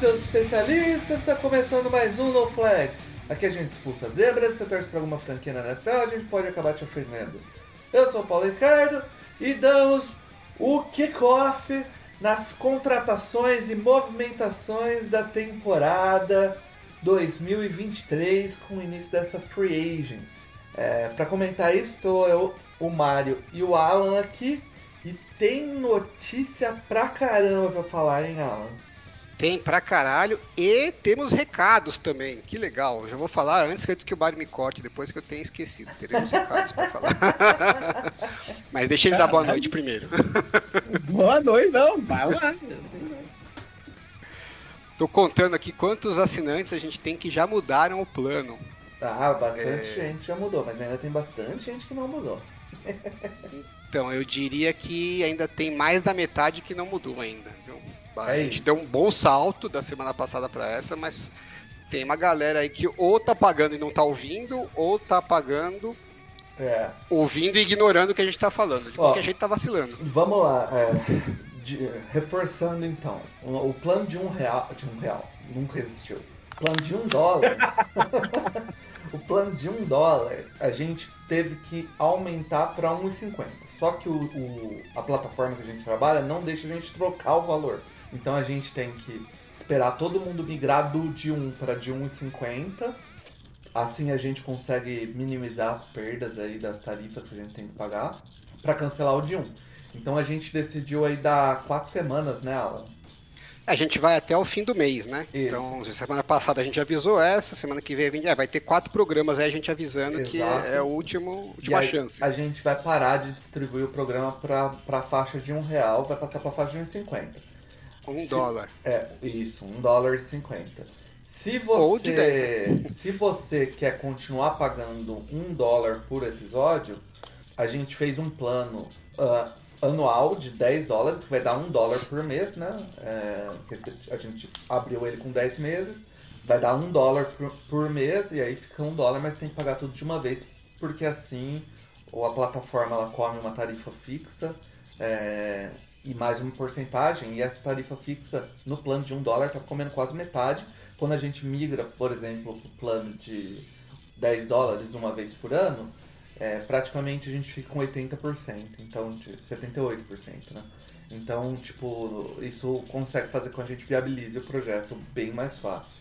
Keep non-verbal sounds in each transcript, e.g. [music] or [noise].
Seus especialistas! Está começando mais um No Flag. Aqui a gente expulsa zebras, se torce para alguma franquia na NFL, a gente pode acabar te ofendendo. Eu sou o Paulo Ricardo e damos o kickoff nas contratações e movimentações da temporada 2023 com o início dessa free agency. É, para comentar isso, estou eu, o Mário e o Alan aqui e tem notícia pra caramba pra falar, hein, Alan? Tem pra caralho e temos recados também. Que legal. Já vou falar antes que antes que o Mário me corte, depois que eu tenha esquecido. Teremos recados pra falar. [laughs] Mas deixa ele dar boa noite primeiro. [laughs] Boa noite, não. Vai lá. Tô contando aqui quantos assinantes a gente tem que já mudaram o plano. Ah, bastante É. gente já mudou, mas ainda tem bastante gente que não mudou. [laughs] Então, eu diria que ainda tem mais da metade que não mudou ainda. Viu? A É gente isso. deu um bom salto da semana passada pra essa, mas tem uma galera aí que ou tá pagando e não tá ouvindo, ou tá pagando, É. ouvindo e ignorando o que a gente tá falando. De qualquer jeito tá vacilando. Vamos lá, é, de- reforçando então, o, o plano de um real, de um real, nunca existiu. Plano de um dólar, [laughs] o plano de um dólar, a gente teve que aumentar para 1,50. Só que o, o- a plataforma que a gente trabalha não deixa a gente trocar o valor. Então a gente tem que esperar todo mundo migrar do de 1 para de 1,50. Assim a gente consegue minimizar as perdas aí das tarifas que a gente tem que pagar para cancelar o de 1. Então a gente decidiu aí dar quatro semanas, né, Alan? A gente vai até o fim do mês, né? Isso. Então, semana passada a gente avisou essa, semana que vem é, vai ter quatro programas aí a gente avisando que Exato. é, é a último, última chance. A gente vai parar de distribuir o programa para a faixa de um real, vai passar para a faixa de 1,50. Um se- dólar. É, isso, um dólar e 50. Se você, [laughs] se você quer continuar pagando um dólar por episódio, a gente fez um plano ah, anual de 10 dólares, que vai dar um dólar por mês, né? É, a gente abriu ele com 10 meses, vai dar um dólar por, por mês, e aí fica um dólar, mas tem que pagar tudo de uma vez, porque assim ou a plataforma ela come uma tarifa fixa é, e mais uma porcentagem, e essa tarifa fixa no plano de um dólar está comendo quase metade. Quando a gente migra, por exemplo, para o plano de 10 dólares uma vez por ano, é, praticamente a gente fica com 80%, então de 78%, né? Então, tipo, isso consegue fazer com que a gente viabilize o projeto bem mais fácil.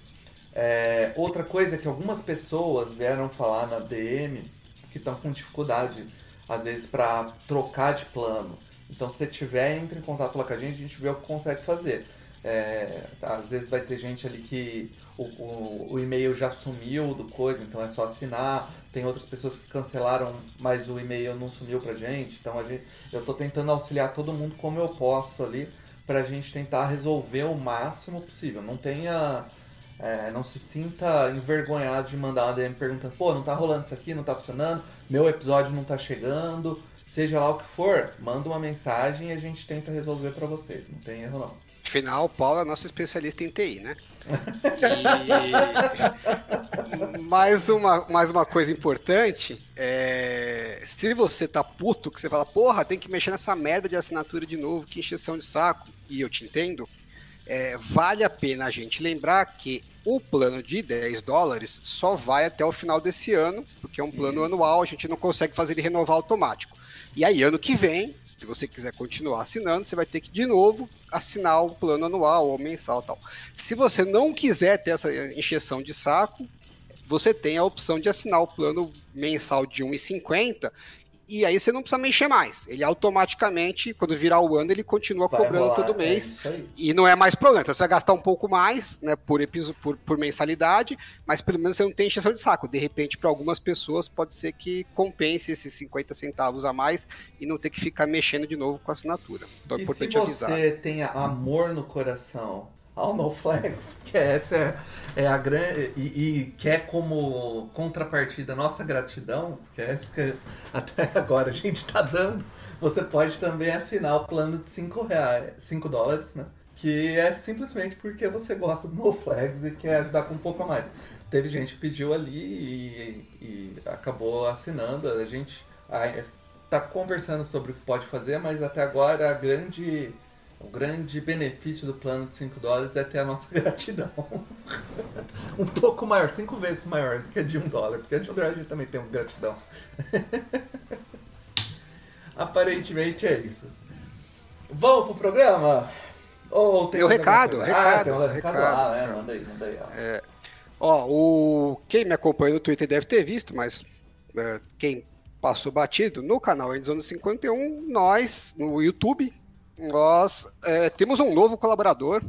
É, outra coisa é que algumas pessoas vieram falar na DM que estão com dificuldade, às vezes, para trocar de plano. Então, se tiver, entre em contato lá com a gente, a gente vê o que consegue fazer. É, às vezes vai ter gente ali que o, o, o e-mail já sumiu do coisa, então é só assinar. Tem outras pessoas que cancelaram, mas o e-mail não sumiu pra gente. Então a gente, eu tô tentando auxiliar todo mundo como eu posso ali, pra gente tentar resolver o máximo possível. Não tenha. é, não se sinta envergonhado de mandar uma DM perguntando, pô, não tá rolando isso aqui, não tá funcionando, meu episódio não tá chegando, seja lá o que for, manda uma mensagem e a gente tenta resolver pra vocês, não tem erro não. Afinal, o Paulo é nosso especialista em TI, né? E... [laughs] mais, uma, mais uma coisa importante, é... se você tá puto, que você fala, porra, tem que mexer nessa merda de assinatura de novo, que encheção de saco, e eu te entendo, é, vale a pena a gente lembrar que o plano de 10 dólares só vai até o final desse ano, porque é um plano Isso. anual, a gente não consegue fazer ele renovar automático. E aí, ano que vem, se você quiser continuar assinando, você vai ter que, de novo, assinar o plano anual ou mensal tal. Se você não quiser ter essa encheção de saco, você tem a opção de assinar o plano mensal de 1,50 e aí você não precisa mexer mais. Ele automaticamente, quando virar o ano, ele continua Vai cobrando rolar, todo é mês. aí. E não é mais problema. Então você vai gastar um pouco mais, né, por, episo- por, por mensalidade, mas pelo menos você não tem encheção de saco. De repente, para algumas pessoas, pode ser que compense esses 50 centavos a mais e não ter que ficar mexendo de novo com a assinatura. Então é E se importante avisar. você tem amor no coração ao No Flags, que essa é, é a grande. E, e quer como contrapartida nossa gratidão, que é essa que até agora a gente tá dando, você pode também assinar o plano de 5 reais, 5 dólares, né? Que é simplesmente porque você gosta do No Flags e quer ajudar com um pouco a mais. Teve gente que pediu ali e, e acabou assinando. A gente ah, tá conversando sobre o que pode fazer, mas até agora a grande, o grande benefício do plano de 5 dólares é ter a nossa [laughs] gratidão. um pouco maior, cinco vezes maior do que a de um dólar, porque a de um dólar a gente também tem uma gratidão. [laughs] Aparentemente é isso. Vamos pro programa? Ou tem Tem o recado, recado, ah, tem um recado, recado, lá, né? recado. Manda aí, manda aí. ó. Ó, o quem me acompanha no Twitter deve ter visto, mas é, quem passou batido no canal Endzone 51, nós no YouTube, nós é, temos um novo colaborador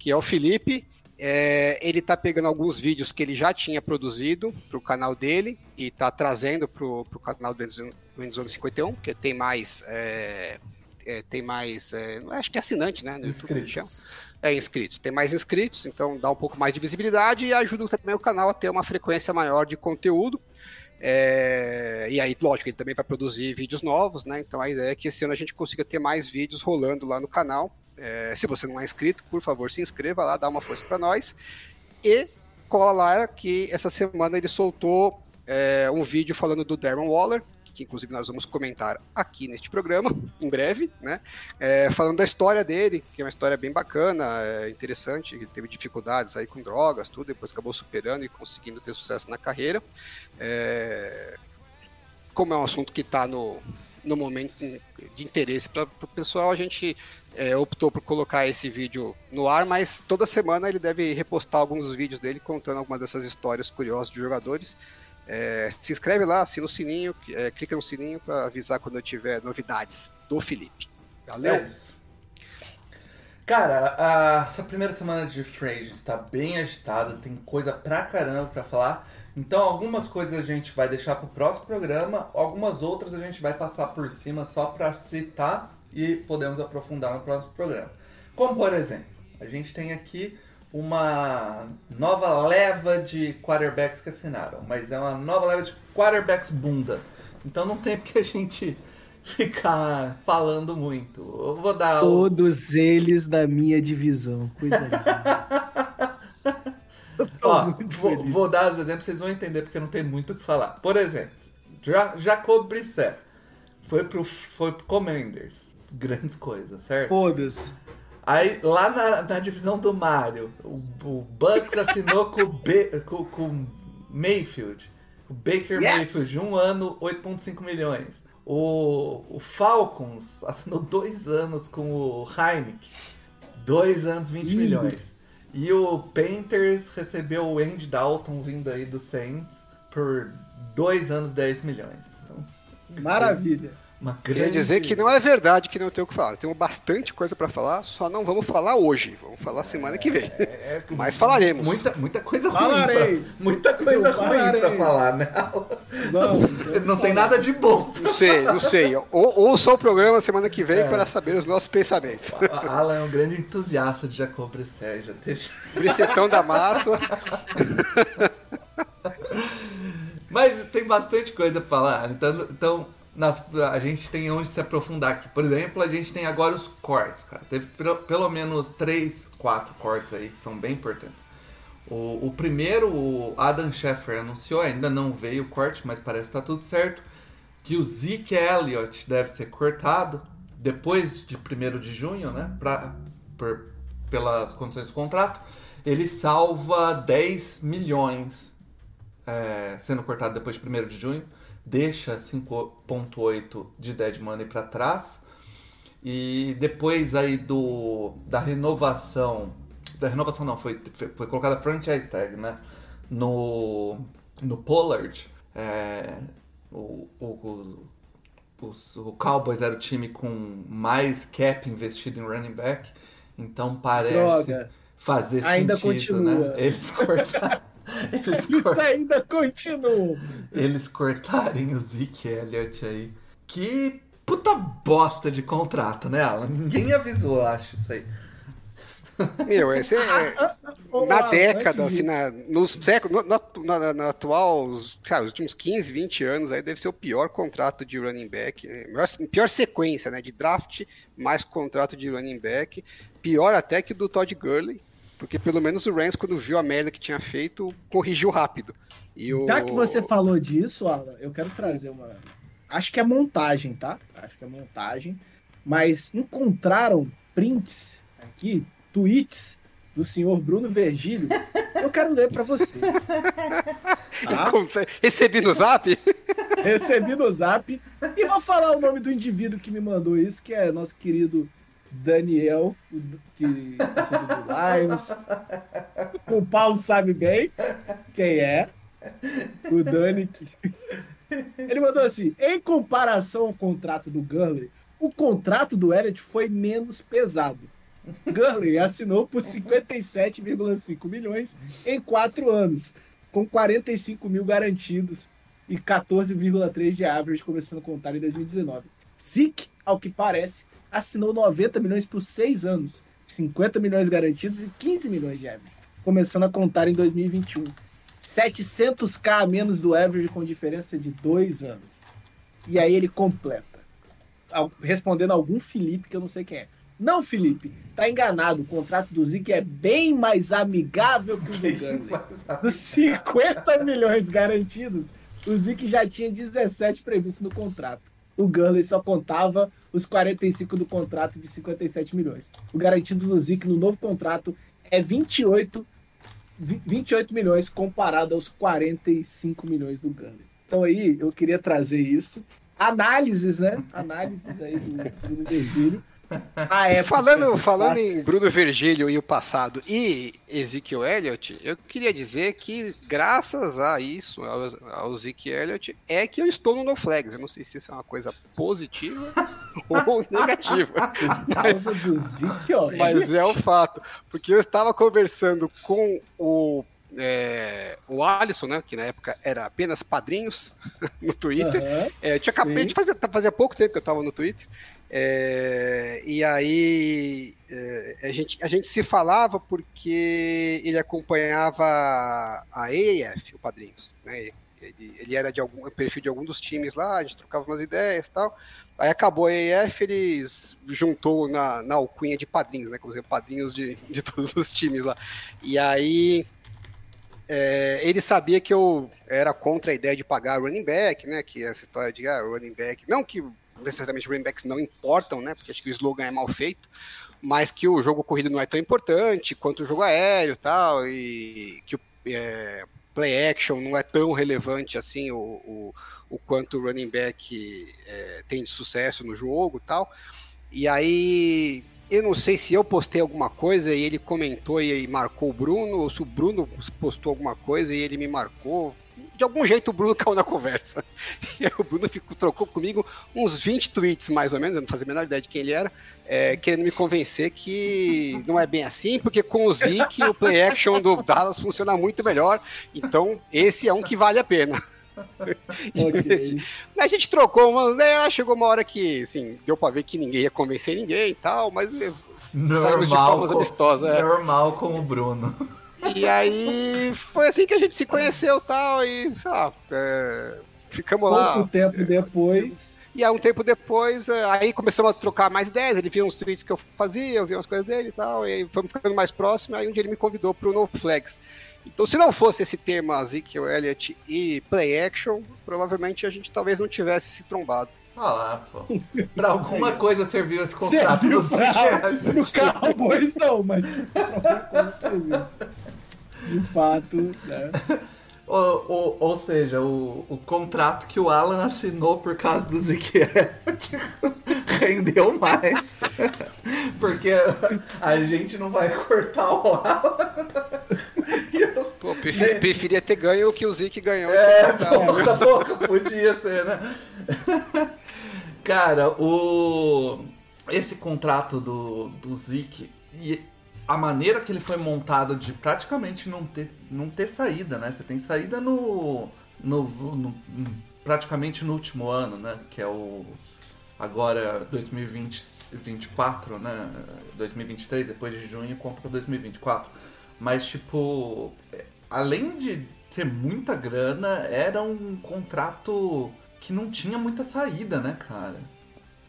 que é o Felipe. É, ele está pegando alguns vídeos que ele já tinha produzido para o canal dele e está trazendo para o canal do Endzone, do Endzone 51, que tem mais é, é, tem mais é, acho que é assinante, né? Inscritos. É, inscritos. Tem mais inscritos, então dá um pouco mais de visibilidade e ajuda também o canal a ter uma frequência maior de conteúdo. É, e aí, lógico, ele também vai produzir vídeos novos, né? Então a ideia é que esse ano a gente consiga ter mais vídeos rolando lá no canal. É, se você não é inscrito, por favor, se inscreva lá, dá uma força para nós. E cola lá que essa semana ele soltou é, um vídeo falando do Darren Waller, que inclusive nós vamos comentar aqui neste programa, em breve, né? É, falando da história dele, que é uma história bem bacana, é interessante, ele teve dificuldades aí com drogas, tudo, depois acabou superando e conseguindo ter sucesso na carreira. É, como é um assunto que está no, no momento de interesse para o pessoal, a gente é, optou por colocar esse vídeo no ar, mas toda semana ele deve repostar alguns vídeos dele contando algumas dessas histórias curiosas de jogadores. É, se inscreve lá, assina o sininho, é, clica no sininho para avisar quando eu tiver novidades do Felipe. Valeu? É. Cara, a- essa primeira semana de Frasier está bem agitada, tem coisa pra caramba pra falar. Então, algumas coisas a gente vai deixar pro próximo programa, algumas outras a gente vai passar por cima só pra citar e podemos aprofundar no próximo programa. Como, por exemplo, a gente tem aqui uma nova leva de quarterbacks que assinaram, mas é uma nova leva de quarterbacks bunda. Então não tem [laughs] porque a gente ficar falando muito. Eu vou dar o... Todos eles da minha divisão. Coisa [laughs] Ó, vou, vou dar os exemplos, vocês vão entender porque não tem muito o que falar. Por exemplo, Ja- Jacob Brissett foi pro, foi pro Commanders. Grandes coisas, certo? Todos. Aí, lá na, na divisão do Mario, o, o Bucks assinou com o com, Mayfield. O Baker Yes! Mayfield, de um ano, 8,5 milhões. O, o Falcons assinou dois anos com o Heineken. Dois anos, 20 Lindo. milhões. E o Panthers recebeu o Andy Dalton vindo aí do Saints por dois anos, 10 milhões. Então, Maravilha. Uma grande... dizer que não é verdade que não tem o que falar. Temos bastante coisa para falar, só não vamos falar hoje. Vamos falar semana que vem. É, Mas falaremos. Muita, muita coisa Falarei. ruim. Pra, muita coisa Eu ruim pra falar, né? Vamos. [laughs] Não tem nada de bom. Não sei, não sei. Ou, ouça o programa semana que vem É. para saber os nossos pensamentos. A Alan é um grande entusiasta de Jacob Brissett, já teve... Bricetão da massa. [laughs] Mas tem bastante coisa pra falar. Então, então nas- a gente tem onde se aprofundar aqui. Por exemplo, a gente tem agora os cortes, cara. Teve pelo, pelo menos três, quatro cortes aí que são bem importantes. O, o primeiro, o Adam Scheffer anunciou, ainda não veio o corte, mas parece que tá tudo certo, que o Zeke Elliott deve ser cortado depois de 1 de junho, né? Pra, por, pelas condições do contrato. Ele salva 10 milhões é, sendo cortado depois de 1 de junho, deixa 5.8 de dead money para trás. E depois aí do da renovação, da renovação não, foi, foi colocada franchise tag, né? No, no Pollard, é, o, o, o o Cowboys era o time com mais cap investido em running back, então parece Droga. fazer Ainda sentido, continua. né? Eles cortaram. [laughs] eles, Isso cor- ainda continua. eles cortarem o Zeke Elliott aí. Que puta bosta de contrato, né, Alan? Ninguém avisou, acho, isso aí. Meu, esse é. [laughs] Ô, Na Alan, década, antes de- assim, na, no século, no, no, na- na atual, sabe, os últimos 15, 20 anos, aí deve ser o pior contrato de running back, né? Maior- pior sequência, né, de draft mais contrato de running back, pior até que o do Todd Gurley, porque pelo menos o Rams, quando viu a merda que tinha feito, corrigiu rápido. E o... Já que você falou disso, Alan, eu quero trazer uma. Acho que é montagem, tá? Acho que é montagem. Mas encontraram prints aqui, tweets do senhor Bruno Vergílio. Eu quero ler pra você. [laughs] Tá? Recebi no zap? Recebi no zap. E vou falar o nome do indivíduo que me mandou isso, que é nosso querido Daniel, que é do Lions. O Paulo sabe bem quem é. O Dani. que- [laughs] Ele mandou assim: em comparação ao contrato do Gurley, o contrato do Elliott foi menos pesado. Gurley assinou por 57,5 milhões em quatro anos, com 45 mil garantidos e 14,3 de average começando a contar em 2019. Zeke, ao que parece, assinou 90 milhões por seis anos, 50 milhões garantidos e 15 milhões de average, começando a contar em 2021. 700k a menos do average com diferença de dois anos. E aí ele completa, respondendo a algum Felipe que eu não sei quem é. Não, Felipe, tá enganado. O contrato do Zeke é bem mais amigável que o do Gurley. Dos 50 milhões garantidos, o Zeke já tinha 17 previstos no contrato. O Gurley só contava os 45 do contrato de 57 milhões. O garantido do Zeke no novo contrato é 28, vi- 28 milhões comparado aos 45 milhões do Gurley. Então aí eu queria trazer isso. Análises, né? Análises aí do Bruno Virgílio. [laughs] A época Falando, do falando em Bruno Virgílio e o passado e Ezekiel Elliott, eu queria dizer que graças a isso, ao, ao Ezekiel Elliott, é que eu estou no No Flags. Eu não sei se isso é uma coisa positiva [laughs] ou negativa, [laughs] Por causa do Zeke, ó. mas é o fato. Porque eu estava conversando com o, é, o Alisson, né, que na época era apenas padrinhos no Twitter. Aham. É, eu tinha acabado Sim. de fazer, fazia pouco tempo que eu estava no Twitter. É, e aí é, a, gente, a gente se falava porque ele acompanhava a AAF, o Padrinhos. Né? Ele, ele era de algum perfil de algum dos times lá, a gente trocava umas ideias e tal. Aí acabou a AAF, eles juntou na, na alcunha de padrinhos, né? Como dizer, padrinhos de, [laughs] de todos os times lá. E aí é, ele sabia que eu era contra a ideia de pagar running back, né? Que essa história de ah, running back. Não que necessariamente running backs não importam, né? Porque acho que o slogan é mal feito, mas que o jogo corrido não é tão importante quanto o jogo aéreo e tal, e que o é, play action não é tão relevante assim o, o, o quanto o running back é, tem de sucesso no jogo e tal. E aí eu não sei se eu postei alguma coisa e ele comentou e marcou o Bruno, ou se o Bruno postou alguma coisa e ele me marcou. De algum jeito o Bruno [laughs] caiu na conversa. E aí o Bruno ficou, trocou comigo uns 20 tweets, mais ou menos, eu não fazia a menor ideia de quem ele era, é, querendo me convencer que não é bem assim, porque com o Zeke o play action do Dallas funciona muito melhor. Então, esse é um que vale a pena. [laughs] Ok. A gente trocou umas, né? Chegou uma hora que, assim, deu pra ver que ninguém ia convencer ninguém e tal, mas saímos de Normal, formas amistosas. é. normal com o Bruno. E aí foi assim que a gente se conheceu e tal, e sei lá, é, ficamos lá. Pouco tempo depois. E aí um tempo depois, é, aí começamos a trocar mais ideias, ele via uns tweets que eu fazia, eu via umas coisas dele e tal, e aí fomos ficando mais próximos, aí um dia ele me convidou pro No Flags. Então, se não fosse esse tema Ezekiel Elliott e Play Action, provavelmente a gente talvez não tivesse se trombado. Olha lá, pô. Pra alguma [laughs] coisa serviu esse contrato Serviu do pra- Zeke. No [laughs] Cowboys não, mas de fato, né? [laughs] Ou, ou, ou seja, o, o contrato que o Alan assinou por causa do Zeke Elliott [laughs] rendeu mais. [laughs] Porque a gente não vai cortar o Alan. Eu- Pô, prefer- preferia ter ganho o que o Zeke ganhou. É, porra, porra, podia ser, né? Cara, o. Esse contrato do, do Zeke e a maneira que ele foi montado de praticamente não ter, não ter saída, né? Você tem saída no, no, no- praticamente no último ano, né? Que é o agora 2024, né? 2023, depois de junho compra 2024. Mas tipo, além de ter muita grana, era um contrato que não tinha muita saída, né, cara?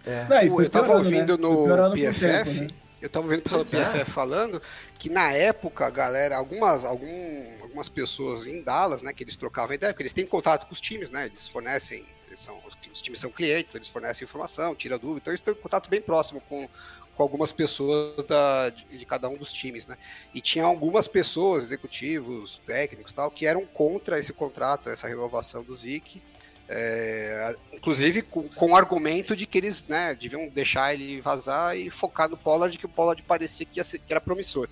É. Não, e eu tava ouvindo né? no PFF, tempo, né? Eu tava ouvindo o pessoal do Pois é. PFF falando que na época, galera, algumas, algum, algumas pessoas em Dallas, né, que eles trocavam ideia, porque eles têm contato com os times, né, eles fornecem, eles são, os times são clientes, eles fornecem informação, tira dúvida, então eles têm um contato bem próximo com, com algumas pessoas da, de, de cada um dos times, né, e tinha algumas pessoas, executivos, técnicos tal, que eram contra esse contrato, essa renovação do Zeke, é, inclusive com, com o argumento de que eles né, deviam deixar ele vazar e focar no Pollard, que o Pollard parecia que, ser- que era promissor.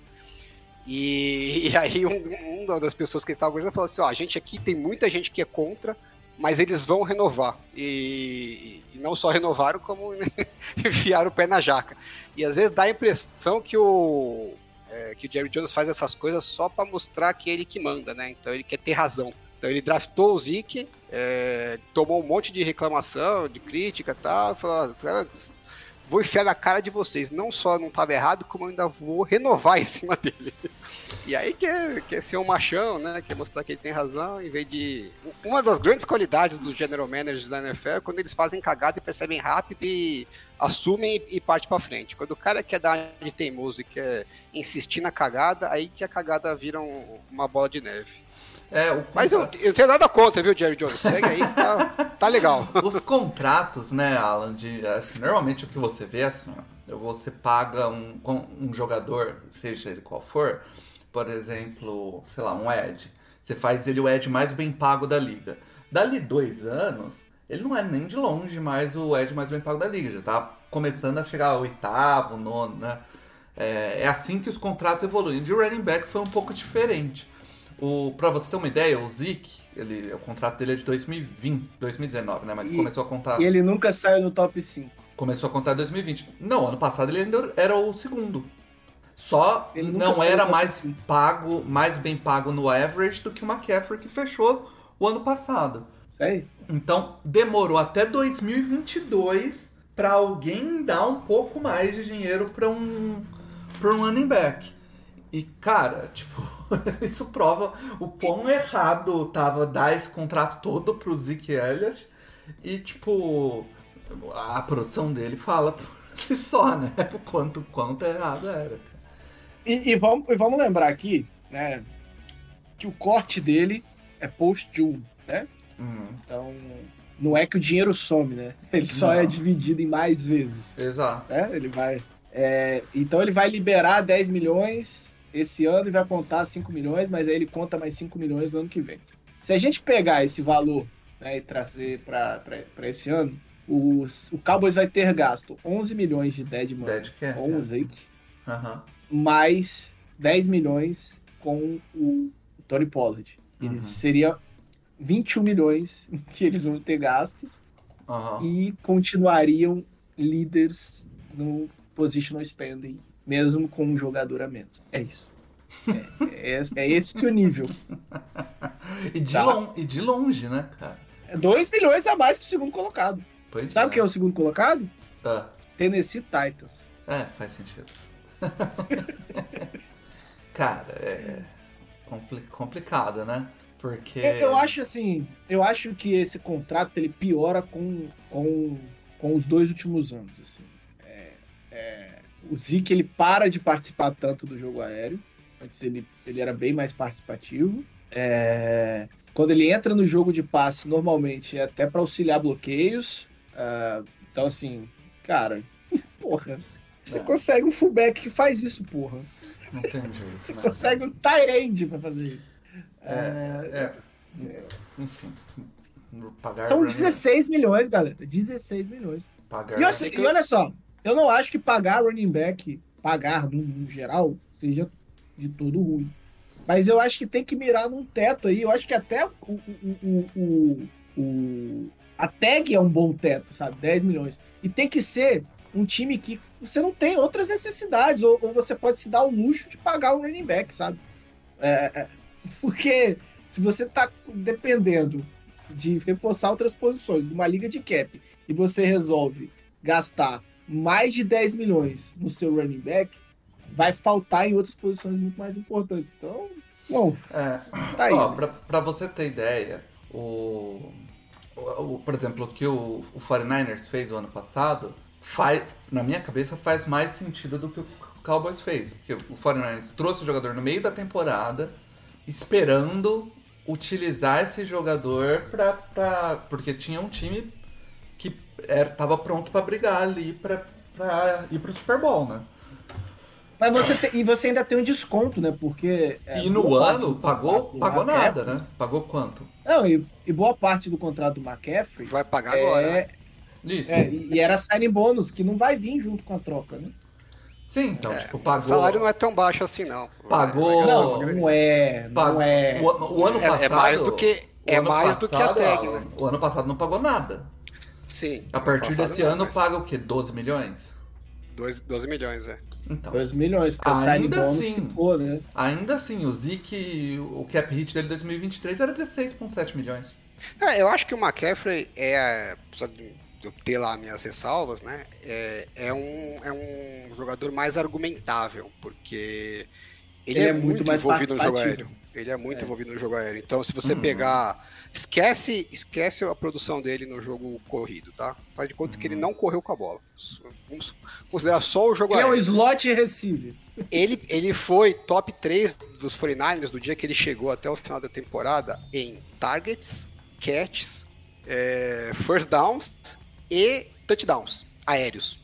E, [laughs] e aí um, uma das pessoas que estava conversando falou assim, ó, a gente aqui tem muita gente que é contra, mas eles vão renovar. E, e não só renovaram, como [laughs] enfiaram o pé na jaca. E às vezes dá a impressão que o, é, que o Jerry Jones faz essas coisas só para mostrar que é ele que manda, né? Então ele quer ter razão. Então ele draftou o Zeke, é, tomou um monte de reclamação, de crítica e tal, falou, "Ah, vou enfiar na cara de vocês. Não só não estava errado, como ainda vou renovar em cima dele. [laughs] E aí quer, quer ser um machão, né? Quer mostrar que ele tem razão, em vez de. Uma das grandes qualidades dos general managers da NFL é quando eles fazem cagada e percebem rápido e assumem e, parte pra frente. Quando o cara quer dar de teimoso e quer insistir na cagada, aí que a cagada vira um- uma bola de neve. É, o Mas eu, eu tenho nada contra, viu, Jerry Jones? Segue aí, tá, tá legal. [laughs] Os contratos, né, Alan, de, assim, normalmente o que você vê é assim, ó, você paga um, um jogador, seja ele qual for, por exemplo, sei lá, um Ed. Você faz ele o Ed mais bem pago da liga. Dali dois anos, ele não é nem de longe mais o Ed mais bem pago da liga. Já tá começando a chegar ao oitavo, nono, né? É, é assim que os contratos evoluem. De running back foi um pouco diferente. O, pra você ter uma ideia, o Zeke, ele, o contrato dele é de 2020, 2019, né? Mas E- começou a contar. E ele nunca saiu no top 5. Começou a contar em 2020. Não, ano passado ele ainda era o segundo. Só não era mais cinco. pago, mais bem pago no average do que o McCaffrey que fechou o ano passado. Isso aí. Então demorou até 2022 para alguém dar um pouco mais de dinheiro para um para um running back. E cara, tipo, [laughs] isso prova o quão errado tava dar esse contrato todo pro Zeke Elliott e tipo a produção dele fala por [laughs] si só, né? O quanto quanto errado era. E, e vamos, e vamos lembrar aqui, né, que o corte dele é post-June, né? Hum, Então, não é que o dinheiro some, né? [laughs] Ele só Não. é dividido em mais vezes, exato. né? Ele vai... é, então ele vai liberar 10 milhões esse ano e vai contar 5 milhões, mas aí ele conta mais 5 milhões no ano que vem. Se a gente pegar esse valor né, e trazer para esse ano, os- o Cowboys vai ter gasto 11 milhões de dead money. Dead cap. 11 aí, Aham. mais 10 milhões com o Tony Pollard. Uhum. seria 21 milhões [laughs] que eles vão ter gastos Aham. e continuariam líderes no positional spending, mesmo com um jogador a menos. É isso. É, é, é esse o nível. [laughs] E de, Tá. lon- e de longe, né, cara? É 2 milhões a mais que o segundo colocado. Pois Sabe quem é o segundo colocado? Ah, Tennessee Titans. é, faz sentido. [laughs] Cara, é compli- complicado, né? Porque. Eu, eu acho assim, eu acho que esse contrato ele piora com, com, com os dois últimos anos. Assim. É, é, o Zeke ele para de participar tanto do jogo aéreo. Antes ele, ele era bem mais participativo. É, quando ele entra no jogo de passe, normalmente é até para auxiliar bloqueios. Ah, então, assim, cara, [laughs] porra. Você É. consegue um fullback que faz isso, porra. Não tem jeito. Você né? consegue um tight end pra fazer isso. É, é, enfim. Pagar São running- 16 milhões, galera. 16 milhões. Pagar E, assim, e olha só, eu não acho que pagar running back, pagar no, no geral, seja de todo ruim. Mas eu acho que tem que mirar num teto aí. Eu acho que até o, o, o, o, A tag é um bom teto, sabe? 10 milhões. E tem que ser um time que você não tem outras necessidades, ou, ou você pode se dar o luxo de pagar o running back, sabe? É, é, porque se você tá dependendo de reforçar outras posições de uma liga de cap e você resolve gastar mais de 10 milhões no seu running back, vai faltar em outras posições muito mais importantes. Então, bom, É, tá aí. Ó, pra, pra você ter ideia, o, o- o- por exemplo, o que o, o 49ers fez o ano passado, faz, na minha cabeça faz mais sentido do que o Cowboys fez. Porque o 49ers trouxe o jogador no meio da temporada, esperando utilizar esse jogador pra, pra, porque tinha um time era, tava pronto pra brigar ali pra, pra ir pro Super Bowl, né? Mas você tem- e você ainda tem um desconto, né? Porque. é, e no ano pagou, pagou McCaffrey- nada, né? Pagou quanto? Não, e, e boa parte do contrato do McCaffrey Vai pagar agora. né? é, Isso. é, e era signing bônus, que não vai vir junto com a troca, né? Sim, então, É, tipo, O pagou. salário não é tão baixo assim, não. Pagou- vai gastar Não, não é. Não pagou- é. O, o ano É- é passado. mais do que- o é mais do que a tag, né? O ano passado não pagou nada. Sim. A partir desse ano mas paga o quê? 12 milhões? dois- 12 milhões, é. Então. 2 milhões, porque o Ainda bônus assim. ficou, né? Ainda assim, o Zeke, o cap hit dele em 2023 era 16,7 milhões. É, eu acho que o McCaffrey é, apesar de eu ter lá minhas ressalvas, né? É, é, um, é um jogador mais argumentável, porque ele, Ele é, é muito muito, mais envolvido no jogo aéreo. Ele é muito envolvido no jogo aéreo. Então, se você Uhum. pegar. Esquece, esquece a produção dele no jogo corrido, tá? Faz de conta que ele não correu com a bola. Vamos considerar só o jogo Ele é um aéreo. slot receiver. Ele, ele foi top 3 dos 49ers do dia que ele chegou até o final da temporada em targets, catches, é, first downs e touchdowns aéreos.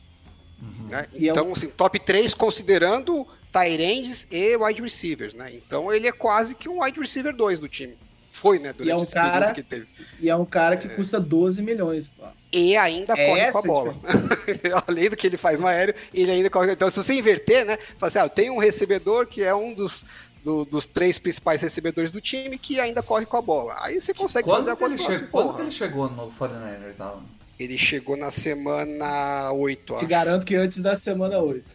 né? E é um- Então, assim, top 3 considerando tight ends e wide receivers, né? Então ele é quase que um wide receiver 2 do time. Foi, né? Durante é um cara- que teve. E é um cara que custa 12 milhões. pô. E ainda É corre com a a bola. [laughs] Além do que ele faz no aéreo, ele ainda corre. Então, se você inverter, né? Fala assim, ah, tenho um recebedor que é um dos, do- dos três principais recebedores do time que ainda corre com a bola. Aí você consegue fazer Quando a que, ele conta. che... Quando que ele chegou no 49ers, Alan? Ele chegou na semana 8, Te acho. garanto que antes da semana 8.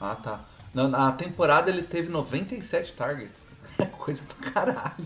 Ah, tá. Na, na temporada ele teve 97 targets. É [laughs] coisa pra caralho.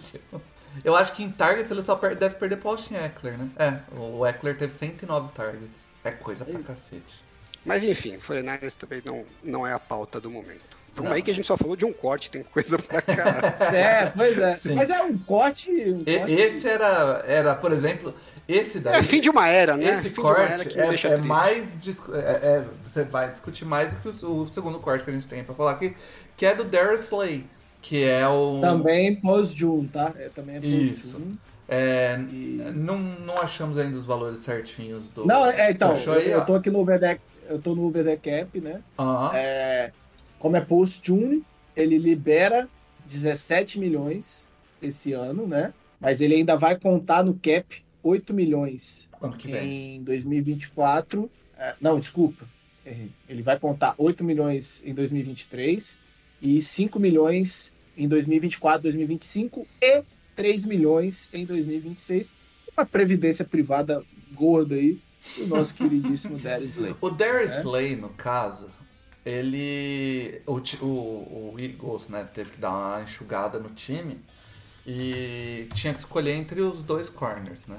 Eu acho que em targets ele só per- deve perder pro Austin Eckler, né? É, o Eckler teve 109 targets. É coisa pra cacete. Mas enfim, 49ers também não, não é a pauta do momento. Vamos Não. aí que a gente só falou de um corte, tem coisa pra caralho. [laughs] É, pois é. Sim. Mas é um corte. Um E- corte esse era, era, por exemplo, esse daí. é fim de uma era, né? Esse fim de uma era corte é, é mais. É, é- você vai discutir mais do que o, o segundo corte que a gente tem pra falar aqui, que é do Darius Slay, que é o. Também pós-June, tá? É, também é Isso. É, E- não, não achamos ainda os valores certinhos do. Não, é, então, eu, aí, eu tô aqui no OverDeck, eu tô no OverDeck Cap, né? Aham. É, como é post-June, ele libera 17 milhões esse ano, né? Mas ele ainda vai contar no cap 8 milhões Ano que vem. em 2024. É, não, desculpa. Ele vai contar 8 milhões em 2023 e 5 milhões em 2024, 2025 e 3 milhões em 2026. Uma previdência privada gorda aí do nosso queridíssimo [laughs] Darius Slay. O Darius É. Slay, no caso, ele. O, o, o Eagles, né, teve que dar uma enxugada no time e tinha que escolher entre os dois corners, né?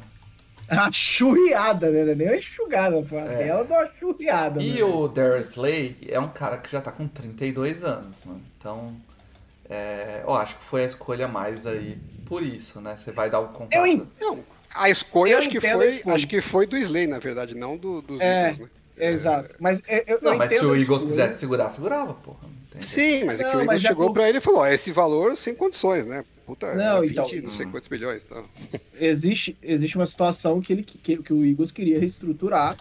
Uma churriada, né? É Nem uma enxugada, foi a É. bela de uma churriada. E né? o Darius Slay é um cara que já tá com 32 anos, né? Então, é, eu acho que foi a escolha mais aí por isso, né? Você vai dar o contrato. Eu en- Não, a escolha Eu acho que, a foi, escolha. acho que foi do Slay, na verdade, não do, dos É. Eagles, né? É, Exato. Mas eu, eu, Não, eu mas se o a Eagles escolha. quisesse segurar, segurava, porra. Não. Sim, mas é que Não, o Eagles é chegou pra ele e falou, ó, esse valor sem condições, né? Puta, Não, era então- 20, não sei quantos milhões, tá? [laughs] existe, existe uma situação que, ele, que, que o Eagles queria reestruturar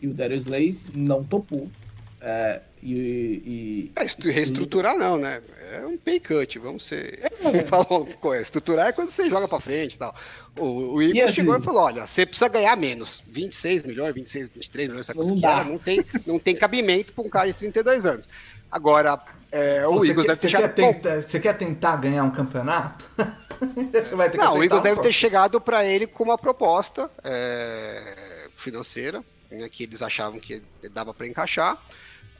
e o Darius Slay não topou. É, e, e- É, estru- reestruturar não, né? É um pay cut, vamos ser... É. [laughs] Uma coisa. Estruturar é quando você joga pra frente e tal. O, o E assim- chegou e falou, olha, você precisa ganhar menos. 26 milhões, 26, 23 milhões, essa coisa Não que dá. era, não tem, não tem cabimento pra um cara de 32 anos. Agora, é, o Você Eagles quer, deve ter você, quer já... Bom, tentar, você quer tentar ganhar um campeonato? [laughs] Você vai ter que Não, o Eagles um deve ter chegado para ele com uma proposta é, financeira, né, que eles achavam que dava para encaixar.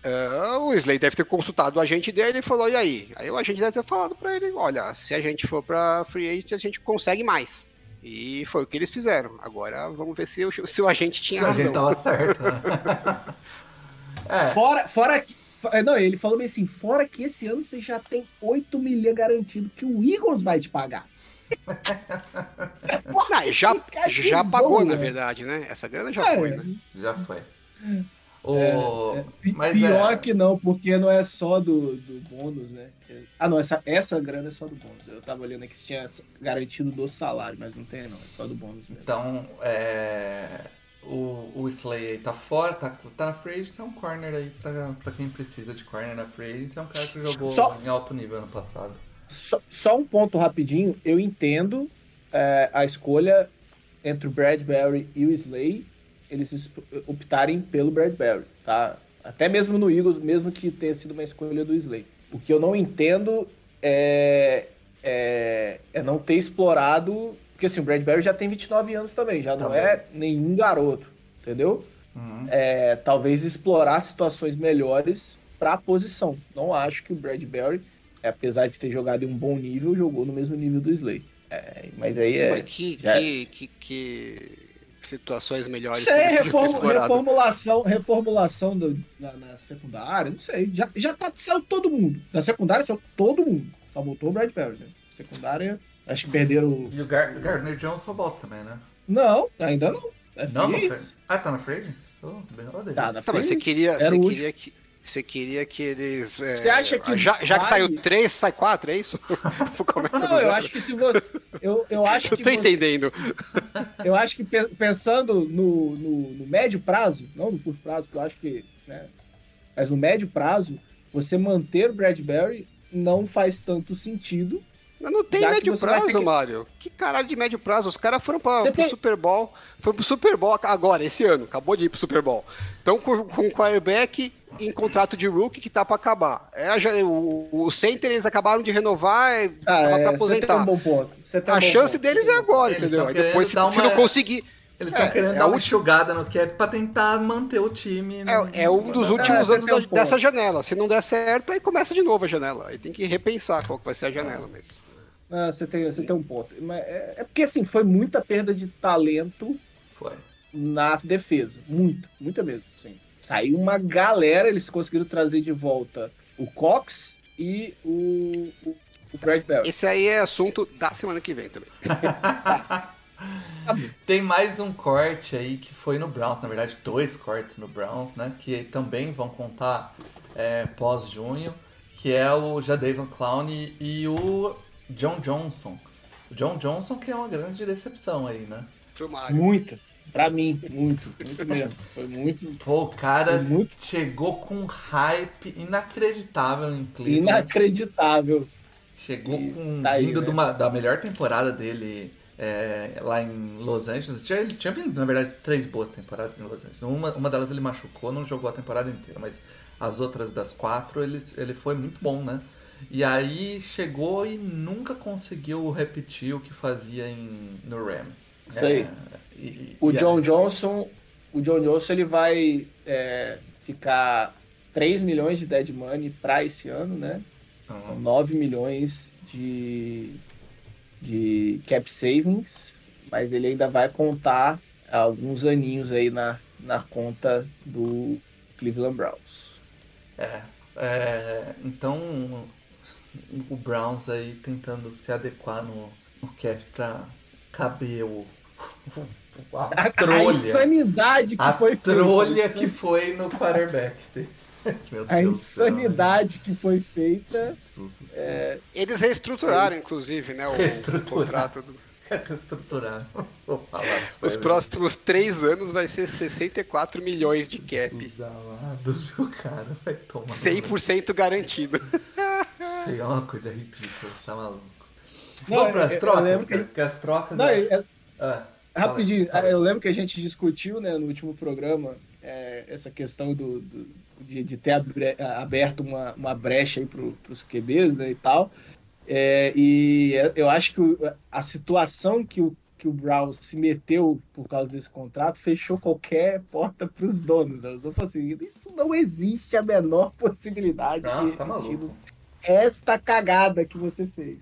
É, o Slay deve ter consultado o agente dele e falou: e aí? Aí o agente deve ter falado para ele: olha, se a gente for para free agent, a gente consegue mais. E foi o que eles fizeram. Agora vamos ver se o, se o agente tinha A razão. gente tava certo, né? [laughs] é, Fora, fora Não, ele falou bem assim: fora que esse ano você já tem 8 milhões garantido que o Eagles vai te pagar. [laughs] Não, já, Fica já pagou, boa. na verdade, né? Essa grana já É, foi, né? já foi. O... é, pi- Mas pior é- que não, porque não é só do, do bônus, né? Ah, não, essa, essa grana é só do bônus. Eu tava olhando aqui se tinha garantido do salário, mas não tem, não. É só do bônus mesmo. Então, é... O, o Slay aí tá fora, tá, tá agency, é um corner aí pra, pra quem precisa de corner na agency, é um cara que jogou Só- em alto nível ano passado. Só, só um ponto rapidinho. Eu entendo é, a escolha entre o Bradbury e o Slay, eles es- optarem pelo Bradbury, tá? Até mesmo no Eagles, mesmo que tenha sido uma escolha do Slay. O que eu não entendo é, é, é não ter explorado. Porque assim, o Bradbury já tem 29 anos também, já não Também. é nenhum garoto, entendeu? Uhum. é, talvez explorar situações melhores para a posição. Não acho que o Bradbury, apesar de ter jogado em um bom nível, jogou no mesmo nível do Slay. É, mas aí é. Mas que, já- que, que, que situações melhores. Isso aí que é explorado. reformulação, reformulação do- na, na secundária, não sei. Já, já tá, saiu todo mundo. Na secundária saiu todo mundo. Só botou o Bradbury, né? Secundária, acho que perderam. o- E o Gar Gardner Johnson volta também, né? Não, ainda não. É Não, não foi. Ah, tá na free? Oh. Tá, na Tá, mas você queria, Era você queria que. Você queria que eles. é, Você acha que Já, já que vale- saiu três, sai quatro, é isso? [laughs] Não, eu acho que se você. Eu, eu [laughs] acho Eu que tô você- entendendo. [laughs] Eu acho que pe- pensando no, no, no médio prazo, não no curto prazo, porque eu acho que. Né, mas no médio prazo, você manter o Bradbury não faz tanto sentido. Não tem Já médio prazo, que- Mário. Que caralho de médio prazo? Os caras foram pra, Você pro tem- Super Bowl. Foram pro Super Bowl agora, esse ano. Acabou de ir pro Super Bowl. Então, com, com o quarterback em contrato de rookie que tá pra acabar. É, o, o center eles acabaram de renovar, é, tava pra você tem um aposentar. bom ponto. Você tem um A bom chance ponto. deles é agora, Eles entendeu? Aí depois, se, dar se não uma- conseguir. Eles estão É, querendo é dar uma enxugada no cap pra tentar manter o time. no- É, é um dos no- últimos anos um dessa janela. Se não der certo, aí começa de novo a janela. Aí tem que repensar qual que vai ser a janela. Mas... Ah, você, tem, você tem um ponto. Mas é, é porque assim, foi muita perda de talento Foi. na defesa. Muito, muita mesmo. Sim. Saiu uma galera, eles conseguiram trazer de volta o Cox e o, o, o Bradbury. Esse aí é assunto da semana que vem também. [laughs] Tem mais um corte aí que foi no Browns, na verdade, dois cortes no Browns, né? Que também vão contar é, pós-junho, que é o Jadavion Clown e o John Johnson. O John Johnson que é uma grande decepção aí, né? Muito. Pra mim, muito. Muito mesmo. Foi muito. Pô, o cara muito chegou com um hype inacreditável em Cleveland. inacreditável. Chegou E com tá aí, vindo né? de uma- da melhor temporada dele é, lá em Los Angeles. Tinha- Ele tinha vindo, na verdade, três boas temporadas em Los Angeles. Uma, uma delas ele machucou, não jogou a temporada inteira, mas as outras das quatro ele, ele foi muito bom, né? E aí chegou e nunca conseguiu repetir o que fazia em, no Rams. Isso aí. É, e- O e John aí- Johnson, o John Johnson ele vai é, ficar 3 milhões de dead money para esse ano, né? Uhum. São 9 milhões de, de cap savings, mas ele ainda vai contar alguns aninhos aí na, na conta do Cleveland Browns. É, é, então o Browns aí tentando se adequar no, no cap pra caber o, a, A, a trolha. insanidade que A foi feita. trolha que foi no quarterback dele. [laughs] Meu A Deus do céu, né? insanidade que foi feita. É, Eles reestruturaram, inclusive, né? O, Reestruturaram. contrato. Do... [laughs] Reestruturar. Vou falar Os você, próximos três anos vai ser 64 milhões de cap. Jesus amado, [laughs] o cara vai tomar. 100% garantido. Isso aí é uma coisa ridícula, você tá maluco. Não, Vamos pras eu- eu trocas? lembro que- que... as trocas. não, é- é- Ah, fala, Rapidinho, fala. eu lembro que a gente discutiu né, no último programa é, essa questão do, do- de, de ter aberto uma, uma brecha aí para os QBs né, e tal. É, e eu acho que o- a situação que o, que o Brown se meteu por causa desse contrato fechou qualquer porta para os donos. né? Eu assim, isso não existe a menor possibilidade Não, de tá maluco. Esta cagada que você fez.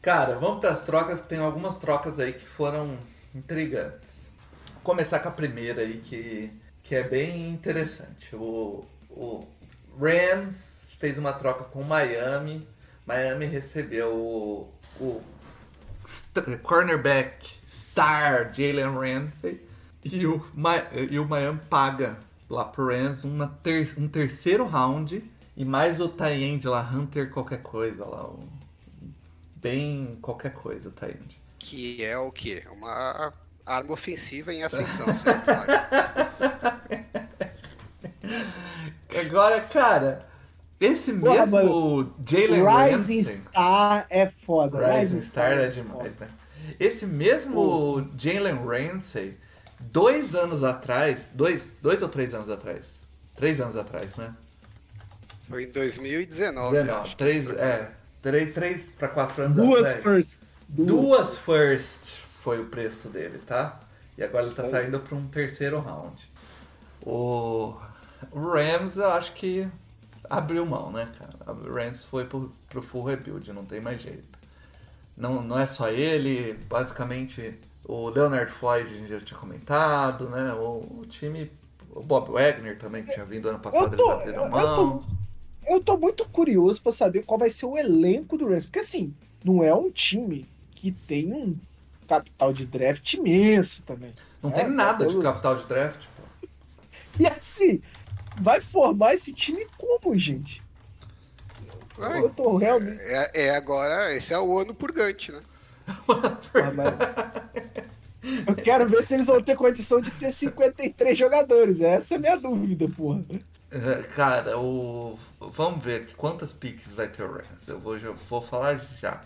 Cara, vamos pras trocas, que tem algumas trocas aí que foram intrigantes. Vou começar com a primeira aí, que, que é bem interessante. O, o Rams fez uma troca com o Miami. Miami recebeu o, o cornerback star Jalen Ramsey. E o, e o Miami paga lá pro Rams uma ter- um terceiro round e mais o tie end lá, Hunter qualquer coisa lá. o- bem qualquer coisa, indo. Que é o quê? Uma arma ofensiva em ascensão? [laughs] Agora, cara, esse Porra, mesmo Jalen Rising Ramsey, Star é foda. Rising Star é demais, né? Esse mesmo Jalen Ramsey, dois anos atrás, dois, dois ou três anos atrás? Três anos atrás, né? Foi em 2019. 19, acho. três, é, três, três para quatro anos Duas atrás. first. Duas first foi o preço dele, tá? E agora ele tá Sério? saindo para um terceiro round. O o Rams, eu acho que abriu mão, né, cara? O Rams foi pro, pro full rebuild, não tem mais jeito. Não, não é só ele, basicamente o Leonard Floyd a gente já tinha comentado, né? O, o time, o Bob Wagner também, que tinha vindo ano passado, Eu tô, ele já eu, mão. tô, eu tô muito curioso pra saber qual vai ser o elenco do Rams. Porque assim, não é um time que tem um capital de draft imenso também. Não É, tem nada de todos- capital de draft, pô. E assim, vai formar esse time como, gente? Ai, Eu tô realmente. É, é agora, esse é o ano purgante, né? [laughs] Ah, mas- [laughs] Eu quero ver se eles vão ter condição de ter 53 jogadores. Essa é a minha dúvida, porra. É, Cara, o. Vamos ver aqui quantas piques vai ter o Rams. Eu vou, já vou falar já.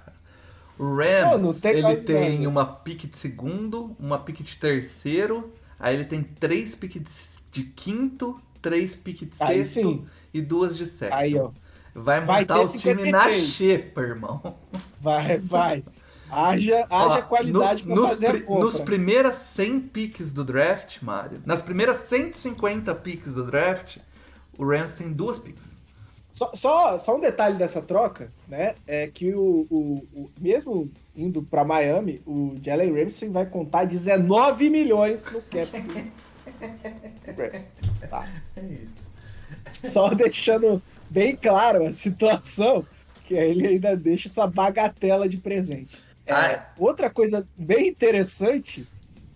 O Rams, Não, não tem ele tem nada. uma pique de segundo, uma pique de terceiro, aí ele tem três piques de quinto, três piques de Aí sexto sim. e duas de sétimo. Aí, ó. Vai Vai montar ter o time na 53. xepa, irmão. [laughs] Vai, vai. Haja, haja Ó, qualidade no- pra nos, fazer pri- nos primeiras 100 piques do draft, Mário, nas primeiras 150 piques do draft, o Rams tem duas piques. Só, só, só um detalhe dessa troca, né? É que o, o, o- mesmo indo pra Miami, o Jalen Ramsey vai contar 19 milhões no cap. [laughs] Tá. É isso. Só deixando bem claro a situação, que ele ainda deixa essa bagatela de presente. É, Ah, é. Outra coisa bem interessante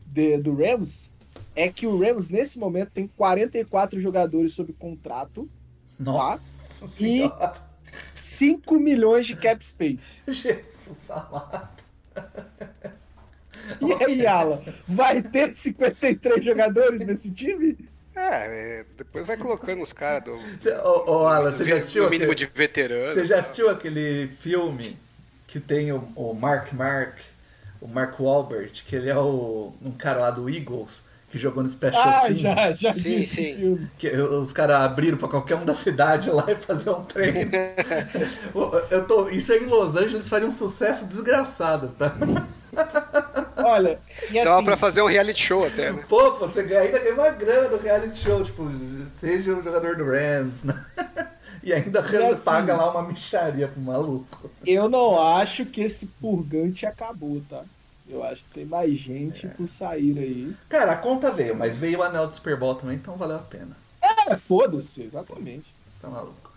de- do Rams é que o Rams, nesse momento, tem 44 jogadores sob contrato, Nossa e senhora. 5 milhões de cap space. Jesus amado. E aí, Alan, vai ter 53 jogadores nesse time? É, é, depois vai colocando os caras do. Ô, ô, Alan, você já assistiu mínimo aquele, de veterano. você já assistiu aquele filme que tem o, o Mark Mark, o Mark Wahlberg, que ele é o, um cara lá do Eagles, que jogou no Special Ah, Teams? já, já Sim, sim. Que os caras abriram pra qualquer um da cidade lá [laughs] e fazer um treino. [laughs] Eu tô, isso aí em Los Angeles faria um sucesso desgraçado, tá? [laughs] Olha, e Dava assim, pra fazer um reality show até, né? Pô, você ganha, ainda ganha uma grana do reality show, tipo, seja um jogador do Rams, né? E ainda assim- paga lá uma micharia pro maluco. eu não acho que esse purgante acabou, tá? Eu acho que tem mais gente por sair aí. Cara, a conta veio, mas veio o anel do Super Bowl também, então valeu a pena. É, foda-se, exatamente. Você tá maluco.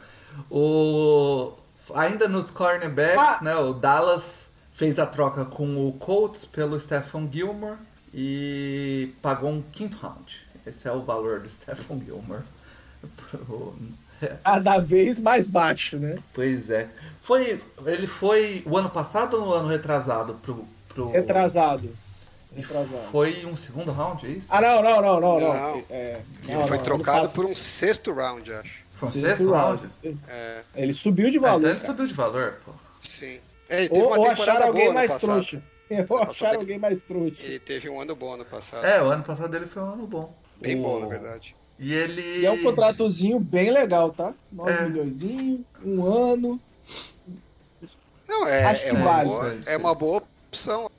O... Ainda nos cornerbacks, Ah. né? O Dallas fez a troca com o Colts pelo Stephon Gilmore e pagou um quinto round. Esse é o valor do Stephon Gilmore. [laughs] Pro- Cada vez mais baixo, né? Pois é. Foi, ele foi o ano passado ou no ano retrasado pro. Pro... Retrasado. Retrasado. Foi um segundo round, é isso? Ah, não, não, não, não. não. Não. É, Ele não, foi não, trocado ano por um sexto round, acho. Foi um sexto sexto round? É, Ele subiu de Ah, então valor. ele cara. subiu de valor, pô. sim. É, ele teve Ou, uma ou acharam alguém mais passado. trouxa. Ou acharam ele- alguém mais trouxa. Ele teve um ano bom no passado. É, o ano passado dele foi um ano bom. Bem O- bom, na verdade. E ele. E é um contratozinho bem legal, tá? 9 É. milhões, um ano. Não, é, Acho é que uma vale. boa, é uma boa opção.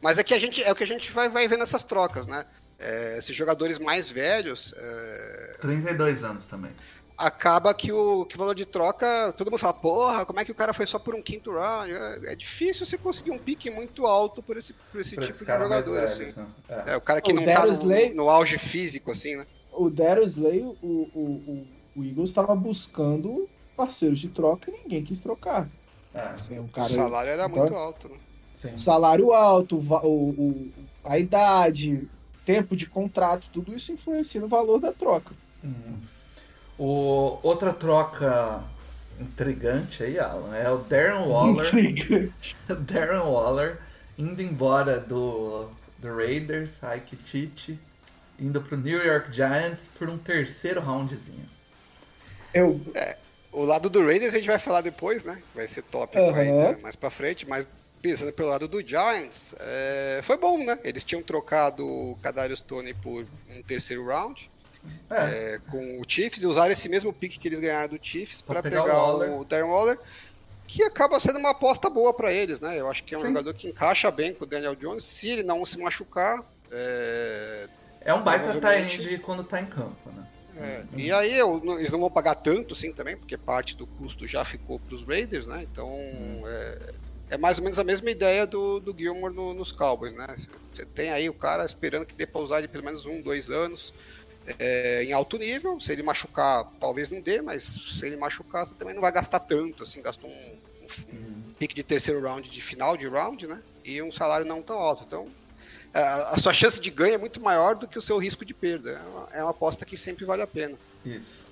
Mas é que a gente é o que a gente vai, vai ver nessas trocas, né? É, esses jogadores mais velhos, é, 32 anos também. acaba que o, que o valor de troca, todo mundo fala, porra, como é que o cara foi só por um quinto round? É, é difícil você conseguir um pique muito alto por esse, por esse Pra tipo esse de cara jogador. velho, assim. assim. É. É, o cara que O não tá Darius no, Slay- no auge físico, assim, né? O Darius Slay, o, o, o, o Eagles estava buscando parceiros de troca e ninguém quis trocar. É, É um O cara, salário era então- muito alto, né? Sim. salário alto, o, o- a idade, tempo de contrato, tudo isso influencia no valor da troca. Uhum. O, outra troca intrigante aí, Alan, é o Darren Waller. Intrigante. [laughs] Darren Waller indo embora do, do Raiders, Ike Tite, indo pro New York Giants por um terceiro roundzinho. Eu, O lado do Raiders a gente vai falar depois, né? Vai ser tópico Aham. aí né? mais pra frente, mas pensando pelo lado do Giants, é, foi bom, né? Eles tinham trocado o Kadarius Tony por um terceiro round É, é, com o Chiefs e usaram esse mesmo pick que eles ganharam do Chiefs para pegar pegar, o Waller. o Darren Waller, que acaba sendo uma aposta boa para eles, né? Eu acho que é um Sim. jogador que encaixa bem com o Daniel Jones, se ele não se machucar. é, é um baita tie-end quando tá em campo, né? É, E aí eu- eles não vão pagar tanto sim também, porque parte do custo já ficou para os Raiders, né? Então é, é mais ou menos a mesma ideia do, do Gilmore no- nos Cowboys, né? Você tem aí o cara esperando que dê para usar ele pelo menos um, dois anos é, em alto nível. Se ele machucar, talvez não dê, mas se ele machucar, você também não vai gastar tanto, assim, gastou um, um pique de terceiro round, de final de round, né? E um salário não tão alto. Então, a, a sua chance de ganho é muito maior do que o seu risco de perda. É uma, é uma aposta que sempre vale a pena. Isso.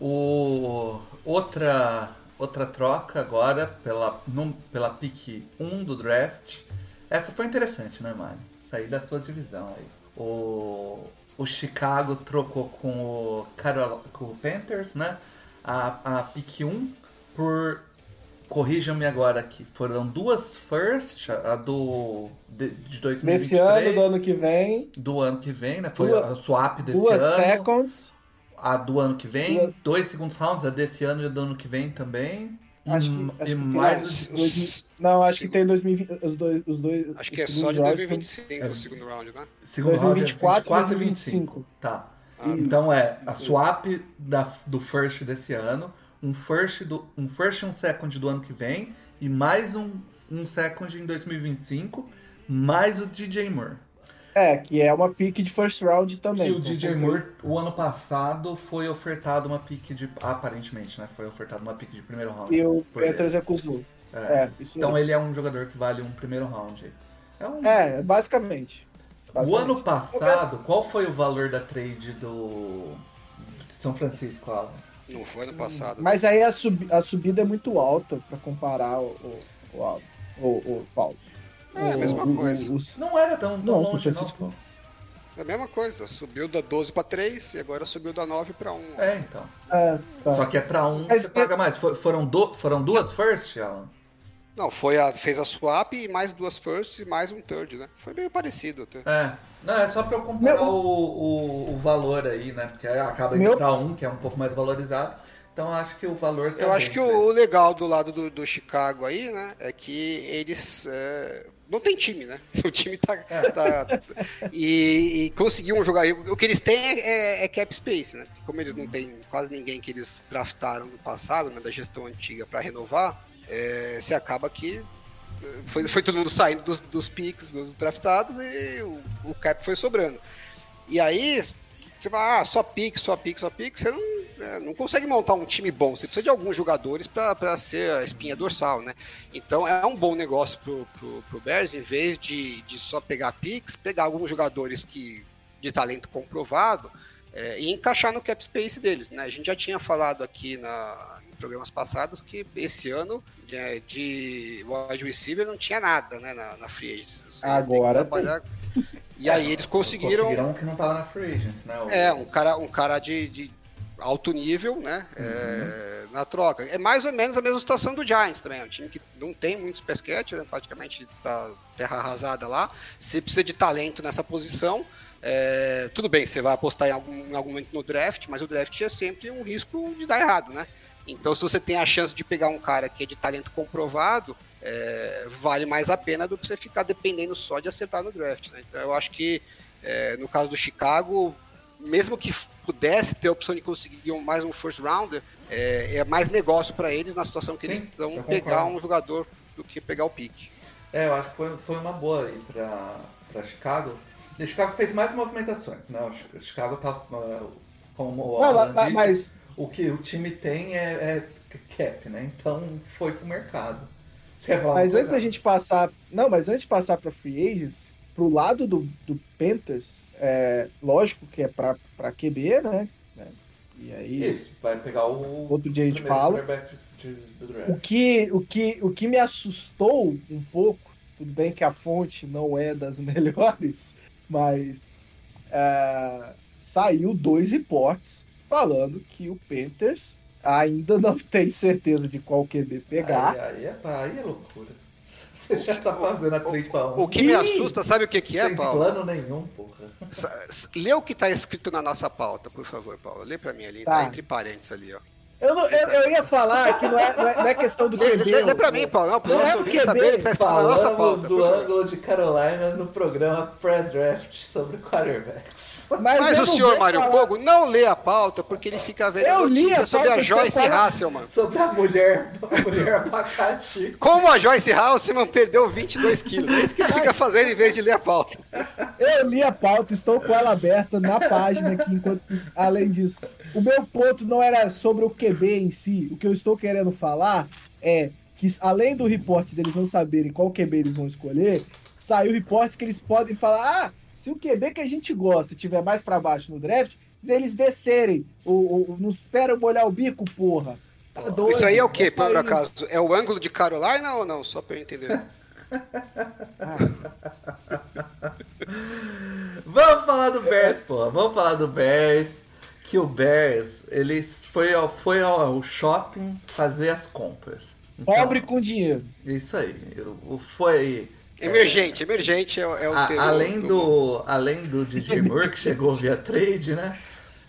O, outra, outra troca agora pela, num, pela pick 1 do draft. Essa foi interessante, né, Mari? Sair da sua divisão aí. O, o Chicago trocou com o, Carol, com o Panthers, né? A, a pick 1 por. Corrijam-me agora aqui. Foram duas first, a do. De, de 2023. desse ano, do ano que vem, do ano que vem, né? Foi Duas- a swap desse duas ano seconds. A do ano que vem, Duas- dois segundos rounds, a desse ano e a do ano que vem também. E, Acho que- acho e que tem mais os- Dois- não, acho que tem 2020, os dois, os dois. Acho que é só de rounds 2025 É. o segundo round, né? segundo round é 2024 e 24 e 2025. Tá. Ah, Então é a swap da, do first desse ano, um first, do, um first e um second do ano que vem, e mais um, um second em 2025, mais o DJ Moore. É, que é uma pick de first round também. Que o DJ Moore, o ano passado, foi ofertado uma pick de. Aparentemente, né? Foi ofertado uma pick de primeiro round. E o. Panthers recusou. É. É, isso Então mesmo. ele é um jogador que vale um primeiro round. É um É, basicamente. O Basicamente. ano passado, qual foi o valor da trade do de São Francisco, Alan? Não foi ano passado. Mas aí a, sub- a subida é muito alta pra comparar o, o, o, Aldo- o, o Paulo. É, a O- mesma o- coisa. o- Não era tão, tão Não, longe, Francisco. não. É a mesma coisa. Subiu da 12 para 3 e agora subiu da 9 para 1. É, então. É, tá. Só que é pra um, Mas você paga mais. For- foram, do- foram duas first, Alan? Não, foi a, fez a swap e mais duas firsts e mais um third, né? Foi meio parecido até. É. Não, é só pra eu comparar Meu- o, o, o valor aí, né? Porque acaba indo Meu- pra um, que é um pouco mais valorizado. Então eu acho que o valor tá Eu acho bem, que né? o, o legal do lado do, do Chicago aí, né, é que eles é, não tem time, né? [laughs] O time tá, É. tá- e, e conseguiam jogar. e O que eles têm é, é- é cap space, né? Como eles não têm quase ninguém que eles draftaram no passado, né, da gestão antiga para renovar, é, se acaba que é, foi, foi todo mundo saindo dos, dos picks, dos draftados e o, o cap foi sobrando. E aí você vai, ah, só pique, só pique, só pique, você não, é, não consegue montar um time bom. Você precisa de alguns jogadores para ser a espinha dorsal, né? Então é um bom negócio pro, pro, pro Bears, em vez de, de só pegar picks, pegar alguns jogadores que de talento comprovado é, e encaixar no cap space deles, né? A gente já tinha falado aqui na, em programas passados que esse ano é, de wide receiver não tinha nada, né? Na, na free agency. Você Agora E aí eles [laughs] conseguiram Conseguiram um que não tava na free agents, né? O- é, um cara, um cara de, de alto nível, né? é, na troca. É mais ou menos a mesma situação do Giants também. É um time que não tem muitos pesquete, né? praticamente tá terra arrasada lá. Você precisa de talento nessa posição. É, tudo bem, você vai apostar em algum, em algum momento no draft, mas o draft é sempre um risco de dar errado, né? Então, se você tem a chance de pegar um cara que é de talento comprovado, é, vale mais a pena do que você ficar dependendo só de acertar no draft. Né? Então, eu acho que é, no caso do Chicago, mesmo que pudesse ter a opção de conseguir um, mais um first rounder, é, é mais negócio para eles na situação que Sim, eles estão pegar um jogador do que pegar o pique. É, eu acho que foi, foi uma boa aí pra, pra Chicago. E Chicago fez mais movimentações, né? O Chi- o Chicago tá, ah, como o Alan mas, disse, mas o que o time tem é, é cap, né? Então foi pro mercado. Mas antes da gente passar. Não, mas antes de passar para Free Agents, pro lado do, do Panthers, é, lógico que é para QB, né? né? E aí, Isso, vai pegar o outro dia a gente fala. de, de. O que, o, que, o que me assustou um pouco, tudo bem que a fonte não é das [laughs] melhores, mas é, saiu dois reportes falando que o Panthers ainda não [laughs] tem certeza de qual QB pegar. Aí, aí, é, aí é loucura. Você já tá fazendo a trade pra um. O que me assusta, sabe o que, que é, Sem Paulo? plano nenhum, porra. Lê o que tá escrito na nossa pauta, por favor, Paulo. Lê pra mim ali, tá, Tá. entre parênteses ali, ó. Eu, não- eu, eu ia falar que não é, não é, não é questão do QB. lê, lê pra ô- mim, Paulo. Não, Não é o QB, saber o que tá escrito na nossa Falamos pauta. do ângulo de Carolina no programa pré-draft sobre quarterbacks. Mas eu o não senhor Mário falar- Kogo não lê a pauta porque ele fica vendo Eu li notícia a sobre a Joyce você fala- Hasselman. Sobre a mulher, a mulher abacate. Como a Joyce Hasselman perdeu 22 quilos. É isso que ele fica fazendo em vez de ler a pauta. Eu li a pauta, estou com ela aberta na página aqui, enquanto, além disso. O meu ponto não era sobre o QB em si. O que eu estou querendo falar é que, além do reporte deles não saberem qual QB eles vão escolher, saiu reportes que eles podem falar: ah, se o QB que a gente gosta tiver mais pra baixo no draft, eles descerem. O, o, não espera eu molhar o bico, porra. Tá doido, Isso aí é o quê, só por acaso? É o ângulo de Carolina ou não? Só pra eu entender. [laughs] Vamos falar do Bears, pô. Vamos falar do Bears. Que o Bears, ele foi ao, foi ao shopping fazer as compras. Então, Pobre com dinheiro. Isso aí. Foi. Emergente, emergente é, o- é o A- termo além do além do DJ Moore que chegou via trade, né?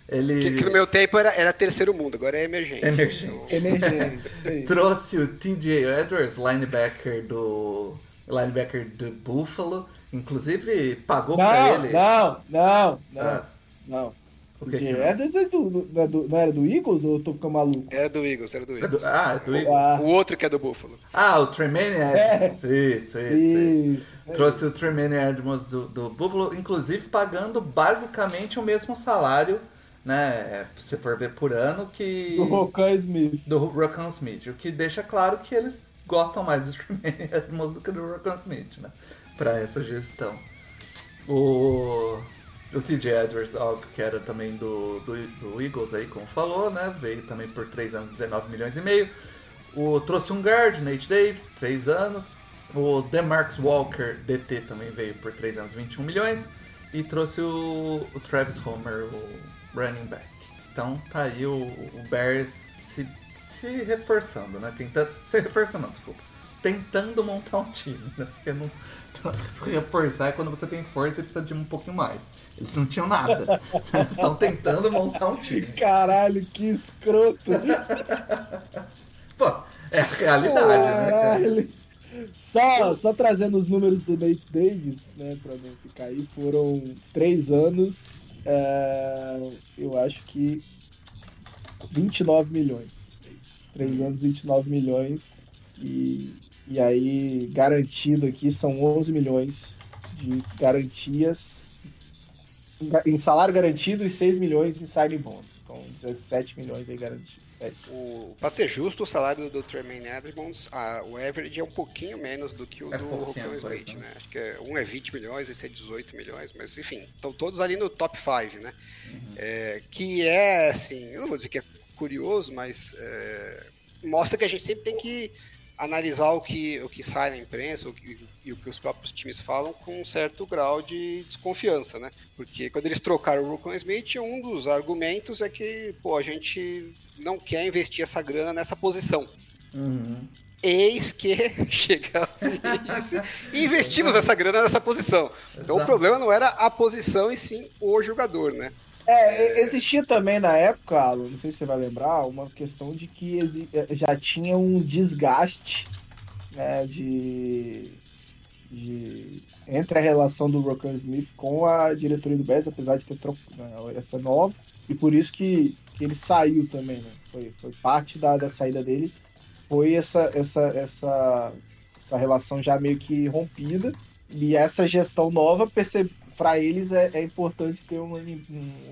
Ele Que, que no meu tempo era, era terceiro mundo, agora é emergente. Emergente. Emergente. [laughs] trouxe o TJ Edwards, linebacker do linebacker do Buffalo, inclusive pagou pra Não, ele. não, não, não, Ah, não. O que? Edwards é do, do- não é do- não era do Eagles ou eu tô ficando maluco? Era do Eagles, era do É Eagles. do- ah, é do Eagles. Ah, O outro que é do Buffalo. Ah, o Tremaine Edmonds. Isso, isso, isso. isso. isso. Trouxe o Tremaine Edmonds do, do Buffalo, inclusive pagando basicamente o mesmo salário, né? Se você for ver por ano, que. Do Rocan Smith. do Rockan Smith, o que deixa claro que eles gostam mais do [laughs] Tremaine Edmonds do que do Rockan Smith, né? Pra essa gestão. O, o TJ Edwards, óbvio, que era também do, do, do Eagles aí, como falou, né? Veio também por 3 anos, 19 milhões e meio. O, trouxe um guard, Nate Davis, 3 anos. O Demarcus Walker, DT, também veio por 3 anos, 21 milhões. E trouxe o, o Travis Homer, o running back. Então tá aí o, o Bears se, se reforçando, né? Tentando. Se reforçando, não, desculpa. Tentando montar um time, né? Porque não. [laughs] Se reforçar é quando você tem força e precisa de um pouquinho mais. Eles não tinham nada. [laughs] Eles estão tentando montar um time. Caralho, que escroto. Pô, é a realidade, né? cara? Caralho. Só, só trazendo os números do Nate Davis, né, pra não ficar aí, foram três anos, é, eu acho que 29 milhões. Três anos, 29 milhões. E, e aí, garantido aqui, são 11 milhões de garantias em salário garantido e 6 milhões em signing bonds. Então, 17 milhões aí garantidos. É. O, pra ser justo, o salário do Tremaine Edmonds, a, o average é um pouquinho menos do que o É do coisa, Smith, né? Acho que é, um é 20 milhões, esse é 18 milhões, mas enfim, estão todos ali no top 5, né? É, que é, assim, eu não vou dizer que é curioso, mas é, mostra que a gente sempre tem que analisar o que, o que sai na imprensa o que- e o que os próprios times falam com um certo grau de desconfiança, né? Porque quando eles trocaram o Rocco Smith, um dos argumentos é que, pô, a gente não quer investir essa grana nessa posição. Uhum. Eis que [laughs] chega e investimos essa grana nessa posição. Então o Exato. problema não era a posição e sim o jogador, né? É, existia também na época, não sei se você vai lembrar, uma questão de que eh, já tinha um desgaste né, de, de- entre a relação do Rocco Smith com a diretoria do Bears, apesar de ter trocado essa nova, e por isso que, que ele saiu também, né? Foi, foi parte da, da saída dele, foi essa, essa, essa, essa relação já meio que rompida, e essa gestão nova percebe para eles é, é importante ter um, um-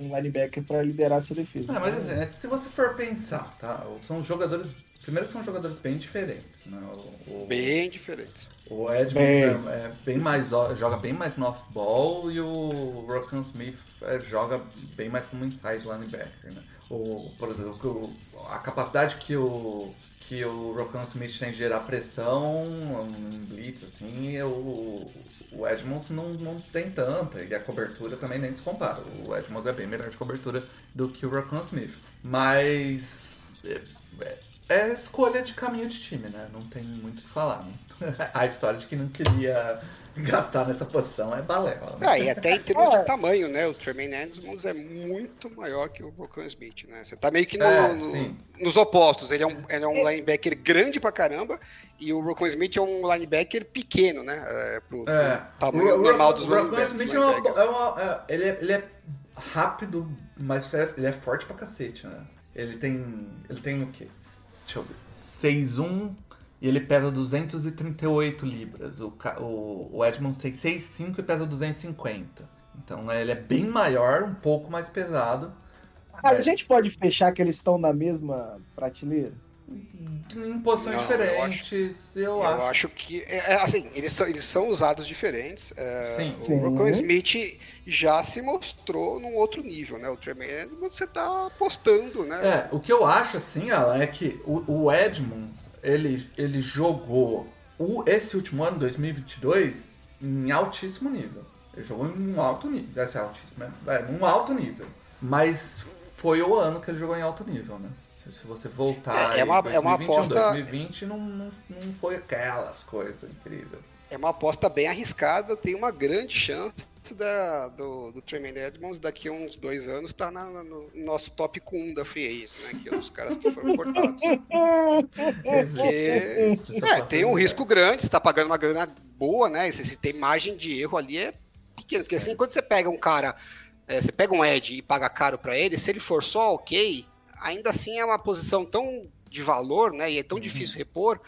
um linebacker para liderar essa defesa. É, mas assim, é, se você for pensar, tá? São jogadores. Primeiro são jogadores bem diferentes, né? O, o, Bem diferente. o Edmund Bem. é, é bem mais. joga bem mais no off-ball e o Rockan Smith é, joga bem mais como inside linebacker, né? O, por exemplo, o- a capacidade que o. Que o Rockan Smith tem de gerar pressão em blitz, assim, e o, o Edmonds não, não tem tanta, e a cobertura também nem se compara. O Edmonds é bem melhor de cobertura do que o Rockan Smith. Mas é, é- é escolha de caminho de time, né? Não tem muito o que falar. [laughs] A história de que não queria [laughs] gastar nessa posição é balela. Né? Ah, e até em termos É. de tamanho, né? O Tremaine Edmonds é muito maior que o Brocan Smith, né? Você tá meio que no- É, no- nos opostos. Ele é um, ele é um linebacker grande pra caramba e o Brocan Smith é um linebacker pequeno, né? É, pro, pro É. tamanho o, normal o, dos o Rocco linebackers. Smith é uma- é uma- é- ele, é, ele é rápido, mas é- ele é forte pra cacete, né? Ele tem. Ele tem o quê? Deixa eu ver. 6'1 e ele pesa 238 libras. O, o, o Edmonds tem 6'5 e pesa 250. Então ele é bem maior, um pouco mais pesado. A É. gente pode fechar que eles estão na mesma prateleira? Em posições Não, eu diferentes, eu, Eu acho. acho que, é, é, assim, eles são, eles são usados diferentes. É, Sim. o Sim. Rocco Smith já se mostrou num outro nível, né? O Tremaine você tá apostando, né? É, o que eu acho assim, Alan, é que o, o Edmonds, ele, ele jogou o, esse último ano, 2022, em altíssimo nível. Ele jogou em um alto nível. Deve ser altíssimo, né? É, num alto nível. Mas foi o ano que ele jogou em alto nível, né? Se- você voltar É, é uma- em é uma 2021, aposta- 2020 não, não, não foi aquelas coisas incríveis. É uma aposta bem arriscada, tem uma grande chance da, do, do Tremaine Edmonds daqui a uns dois anos estar no nosso top 1 da Free Agents, né? Que é dos caras que foram cortados. [laughs] Essa É, tem um risco grande, você tá pagando uma grana boa, né? E se, se tem margem de erro ali é pequeno. Porque assim, quando você pega um cara, é, você pega um Ed e paga caro pra ele, se ele for só ok, ainda assim é uma posição tão de valor, né? E é tão Uhum. difícil repor,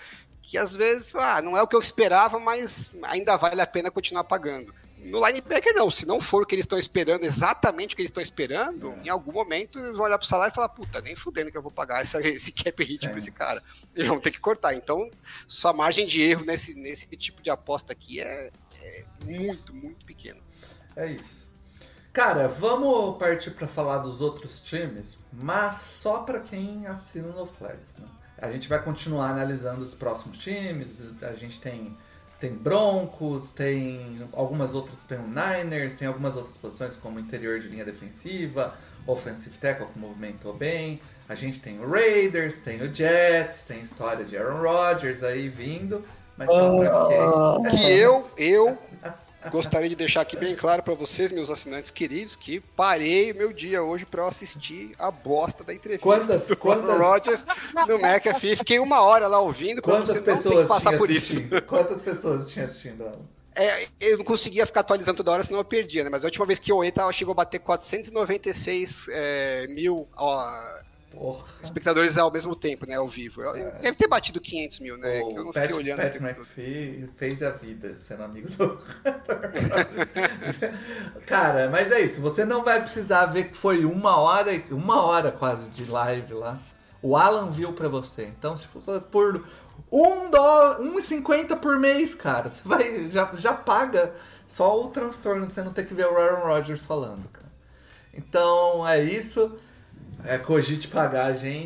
que às vezes, ah, não é o que eu esperava, mas ainda vale a pena continuar pagando. No linebacker, não. Se não for o que eles estão esperando, exatamente o que eles estão esperando, É. em algum momento eles vão olhar pro salário e falar, puta, nem fudendo que eu vou pagar essa, [laughs] esse cap hit pra esse cara. Eles vão ter que cortar. Então, sua margem de erro nesse, nesse tipo de aposta aqui é, é muito, muito pequena. É isso. Cara, vamos partir para falar dos outros times, mas só para quem assina no Flex. Né? A gente vai continuar analisando os próximos times. A gente tem tem Broncos, tem algumas outras, tem o Niners, tem algumas outras posições como interior de linha defensiva, offensive tackle que movimentou bem. A gente tem o Raiders, tem o Jets, tem história de Aaron Rodgers aí vindo. Mas quem? Que eu, eu [laughs] gostaria de deixar aqui bem claro para vocês, meus assinantes queridos, que parei meu dia hoje para eu assistir a bosta da entrevista Quantas- do quantas- Rodgers no McAfee. Fiquei uma hora lá ouvindo Quantas pessoas passar por isso. Quantas pessoas tinham assistindo ela? É, eu não conseguia ficar atualizando toda hora, senão eu perdia, né? Mas a última vez que eu olhei, tava, chegou a bater 496 é, mil ó, Porra. espectadores ao mesmo tempo, né? Ao vivo. Eu- Deve ter batido 500 mil, né? que eu não É. Pat, fiquei olhando. Pat. McPhee fez a vida sendo amigo do. [laughs] Cara, mas é isso. Você não vai precisar ver que foi uma hora, uma hora quase de live lá. O Alan viu pra você. Então, se for por um dólar, 1,50 por mês, cara, você vai já, já paga só o transtorno de você não ter que ver o Aaron Rodgers falando, cara. Então é isso. É, cogite pagar gente.